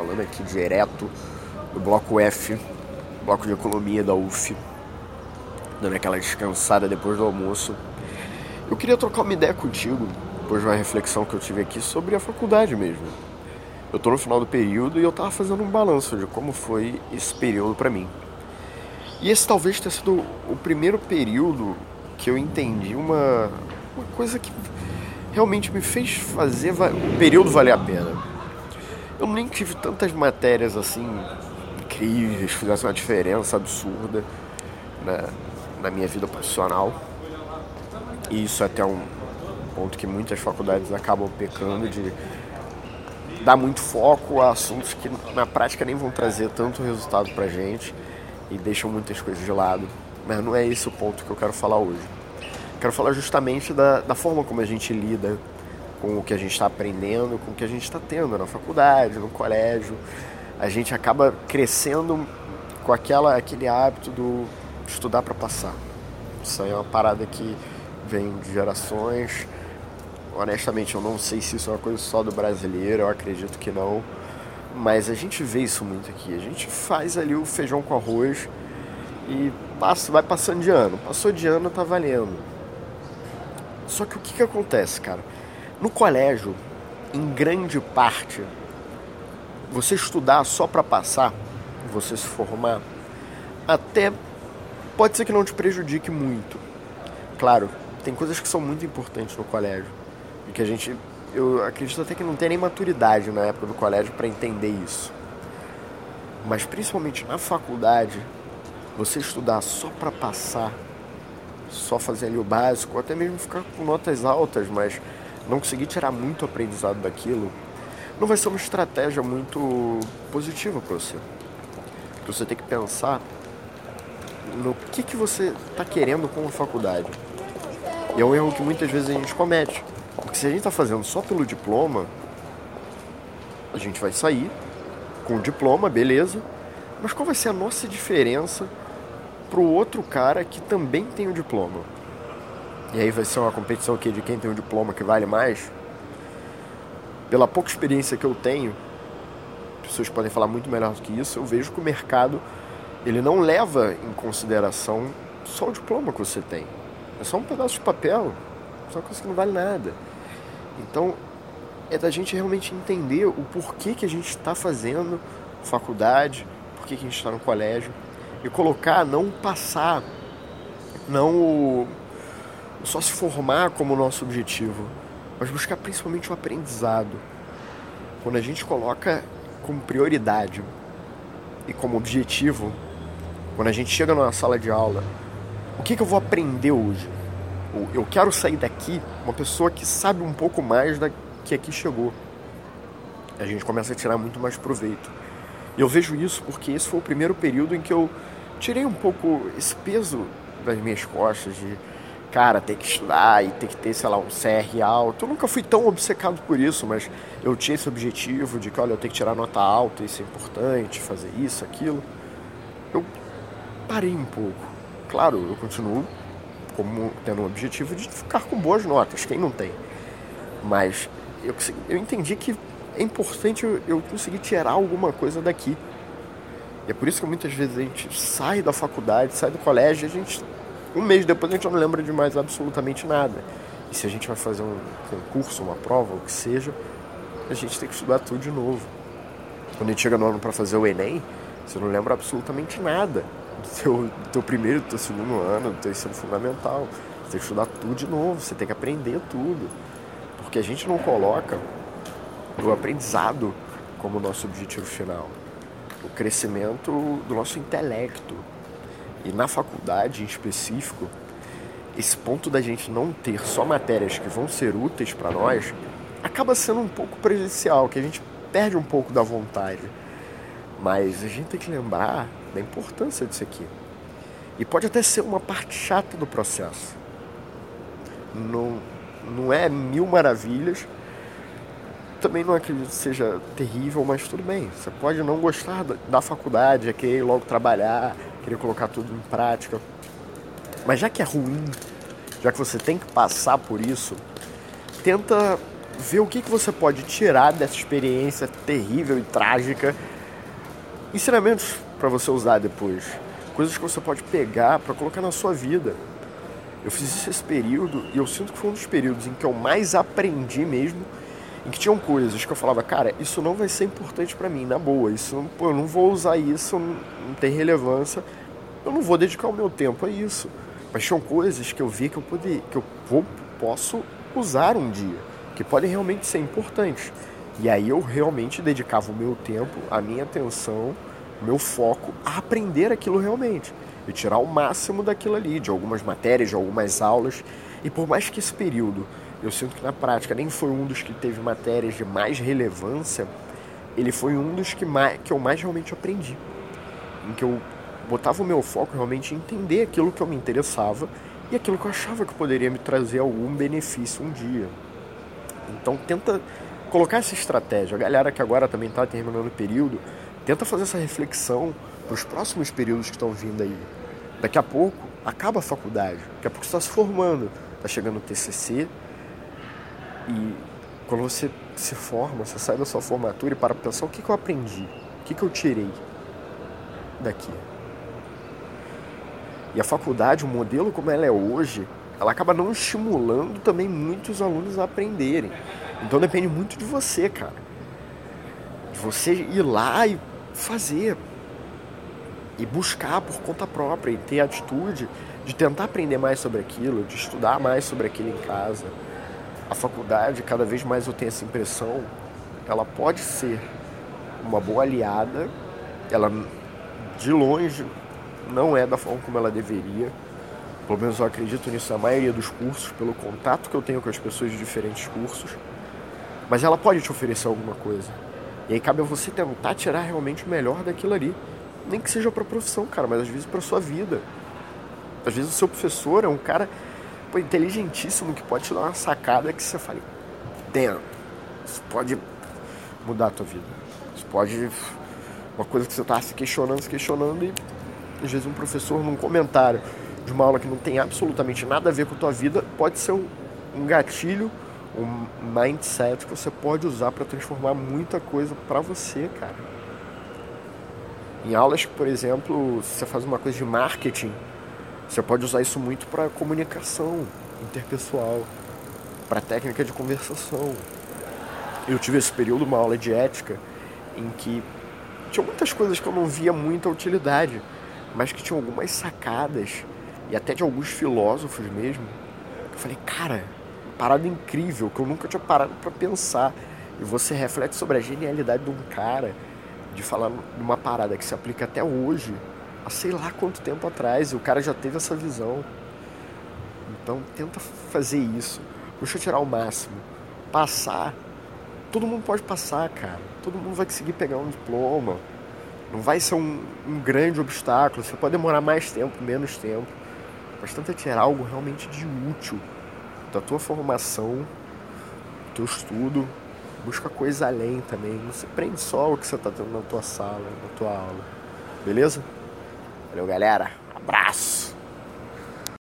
falando aqui direto do bloco F, bloco de economia da UF, dando aquela descansada depois do almoço. Eu queria trocar uma ideia contigo, depois de uma reflexão que eu tive aqui sobre a faculdade mesmo. Eu tô no final do período e eu tava fazendo um balanço de como foi esse período para mim. E esse talvez tenha sido o primeiro período que eu entendi uma, uma coisa que realmente me fez fazer o período valer a pena. Eu nem tive tantas matérias assim incríveis, fizessem uma diferença absurda na, na minha vida profissional. E isso é até um ponto que muitas faculdades acabam pecando de dar muito foco a assuntos que na prática nem vão trazer tanto resultado pra gente e deixam muitas coisas de lado. Mas não é esse o ponto que eu quero falar hoje. Quero falar justamente da, da forma como a gente lida com o que a gente está aprendendo, com o que a gente está tendo na faculdade, no colégio. A gente acaba crescendo com aquela, aquele hábito do estudar para passar. Isso aí é uma parada que vem de gerações. Honestamente, eu não sei se isso é uma coisa só do brasileiro, eu acredito que não. Mas a gente vê isso muito aqui. A gente faz ali o feijão com arroz e passa, vai passando de ano. Passou de ano, tá valendo. Só que o que, que acontece, cara? No colégio, em grande parte, você estudar só para passar, você se formar, até pode ser que não te prejudique muito. Claro, tem coisas que são muito importantes no colégio e que a gente, eu acredito até que não tem nem maturidade na época do colégio para entender isso. Mas principalmente na faculdade, você estudar só para passar só fazer ali o básico, ou até mesmo ficar com notas altas, mas não conseguir tirar muito aprendizado daquilo, não vai ser uma estratégia muito positiva para você. Porque você tem que pensar no que, que você está querendo com a faculdade. E é um erro que muitas vezes a gente comete. Porque se a gente está fazendo só pelo diploma, a gente vai sair com o diploma, beleza. Mas qual vai ser a nossa diferença pro outro cara que também tem o diploma. E aí vai ser uma competição aqui de quem tem o diploma que vale mais. Pela pouca experiência que eu tenho, pessoas podem falar muito melhor do que isso, eu vejo que o mercado ele não leva em consideração só o diploma que você tem. É só um pedaço de papel, só uma coisa que não vale nada. Então, é da gente realmente entender o porquê que a gente está fazendo faculdade, porquê que a gente está no colégio e colocar não passar, não só se formar como nosso objetivo, mas buscar principalmente o aprendizado. Quando a gente coloca como prioridade e como objetivo, quando a gente chega numa sala de aula, o que, que eu vou aprender hoje? Eu quero sair daqui uma pessoa que sabe um pouco mais da que aqui chegou. A gente começa a tirar muito mais proveito. E eu vejo isso porque esse foi o primeiro período em que eu tirei um pouco esse peso das minhas costas de, cara, ter que estudar e ter que ter, sei lá, um CR alto. Eu nunca fui tão obcecado por isso, mas eu tinha esse objetivo de que, olha, eu tenho que tirar nota alta, isso é importante, fazer isso, aquilo. Eu parei um pouco. Claro, eu continuo como tendo o objetivo de ficar com boas notas, quem não tem. Mas eu, eu entendi que é importante eu conseguir tirar alguma coisa daqui. E é por isso que muitas vezes a gente sai da faculdade, sai do colégio, e a gente um mês depois a gente não lembra de mais absolutamente nada. E se a gente vai fazer um concurso, uma prova, o que seja, a gente tem que estudar tudo de novo. Quando a gente chega no ano para fazer o Enem, você não lembra absolutamente nada do teu, do teu primeiro, do teu segundo ano, do teu ensino fundamental. Você tem que estudar tudo de novo, você tem que aprender tudo. Porque a gente não coloca o aprendizado como nosso objetivo final o crescimento do nosso intelecto. E na faculdade em específico, esse ponto da gente não ter só matérias que vão ser úteis para nós acaba sendo um pouco prejudicial, que a gente perde um pouco da vontade. Mas a gente tem que lembrar da importância disso aqui. E pode até ser uma parte chata do processo. Não, não é mil maravilhas, também não acredito que seja terrível, mas tudo bem. Você pode não gostar da faculdade, é querer logo trabalhar, querer colocar tudo em prática. Mas já que é ruim, já que você tem que passar por isso, tenta ver o que, que você pode tirar dessa experiência terrível e trágica. Ensinamentos para você usar depois. Coisas que você pode pegar para colocar na sua vida. Eu fiz isso esse período e eu sinto que foi um dos períodos em que eu mais aprendi mesmo. Em que tinham coisas que eu falava, cara, isso não vai ser importante para mim, na boa. Isso, pô, eu não vou usar isso, não, tem relevância. Eu não vou dedicar o meu tempo a isso. Mas tinham coisas que eu vi que eu, poder, que eu vou, posso usar um dia, que podem realmente ser importantes. E aí eu realmente dedicava o meu tempo, a minha atenção, o meu foco a aprender aquilo realmente e tirar o máximo daquilo ali, de algumas matérias, de algumas aulas. E por mais que esse período eu sinto que na prática nem foi um dos que teve matérias de mais relevância, ele foi um dos que, mais, que eu mais realmente aprendi. Em que eu botava o meu foco realmente em entender aquilo que eu me interessava e aquilo que eu achava que poderia me trazer algum benefício um dia. Então tenta colocar essa estratégia. A galera que agora também está terminando o período, tenta fazer essa reflexão para os próximos períodos que estão vindo aí. Daqui a pouco acaba a faculdade, daqui a pouco você está se formando, está chegando o TCC e quando você se forma, você sai da sua formatura e para pensar o que, que eu aprendi, o que, que eu tirei daqui. E a faculdade, o modelo como ela é hoje, ela acaba não estimulando também muitos alunos a aprenderem. Então depende muito de você, cara. De você ir lá e fazer, e buscar por conta própria e ter a atitude de tentar aprender mais sobre aquilo, de estudar mais sobre aquilo em casa. A faculdade, cada vez mais eu tenho essa impressão, ela pode ser uma boa aliada, ela de longe não é da forma como ela deveria. Pelo menos eu acredito nisso na maioria dos cursos, pelo contato que eu tenho com as pessoas de diferentes cursos. Mas ela pode te oferecer alguma coisa. E aí cabe a você tentar tirar realmente o melhor daquilo ali nem que seja para profissão, cara, mas às vezes para sua vida. Às vezes o seu professor é um cara pô, inteligentíssimo que pode te dar uma sacada que você fale, damn, isso pode mudar a tua vida. Isso pode. Uma coisa que você está se questionando, se questionando, e às vezes um professor num comentário de uma aula que não tem absolutamente nada a ver com a tua vida pode ser um, um gatilho, um mindset que você pode usar para transformar muita coisa para você, cara. Em aulas, por exemplo, se você faz uma coisa de marketing, você pode usar isso muito para comunicação interpessoal, para técnica de conversação. Eu tive esse período, uma aula de ética, em que tinha muitas coisas que eu não via muita utilidade, mas que tinham algumas sacadas, e até de alguns filósofos mesmo, que eu falei, cara, parada incrível, que eu nunca tinha parado para pensar. E você reflete sobre a genialidade de um cara de falar de uma parada que se aplica até hoje, há sei lá quanto tempo atrás, e o cara já teve essa visão. Então tenta fazer isso, deixa tirar o máximo. Passar, todo mundo pode passar, cara. Todo mundo vai conseguir pegar um diploma. Não vai ser um, um grande obstáculo. Você pode demorar mais tempo, menos tempo. Mas tenta tirar algo realmente de útil da tua formação, do teu estudo, busca coisa além também. Não se prende só o que você está tendo na tua sala, na tua aula. Beleza? Valeu, galera. Abraço!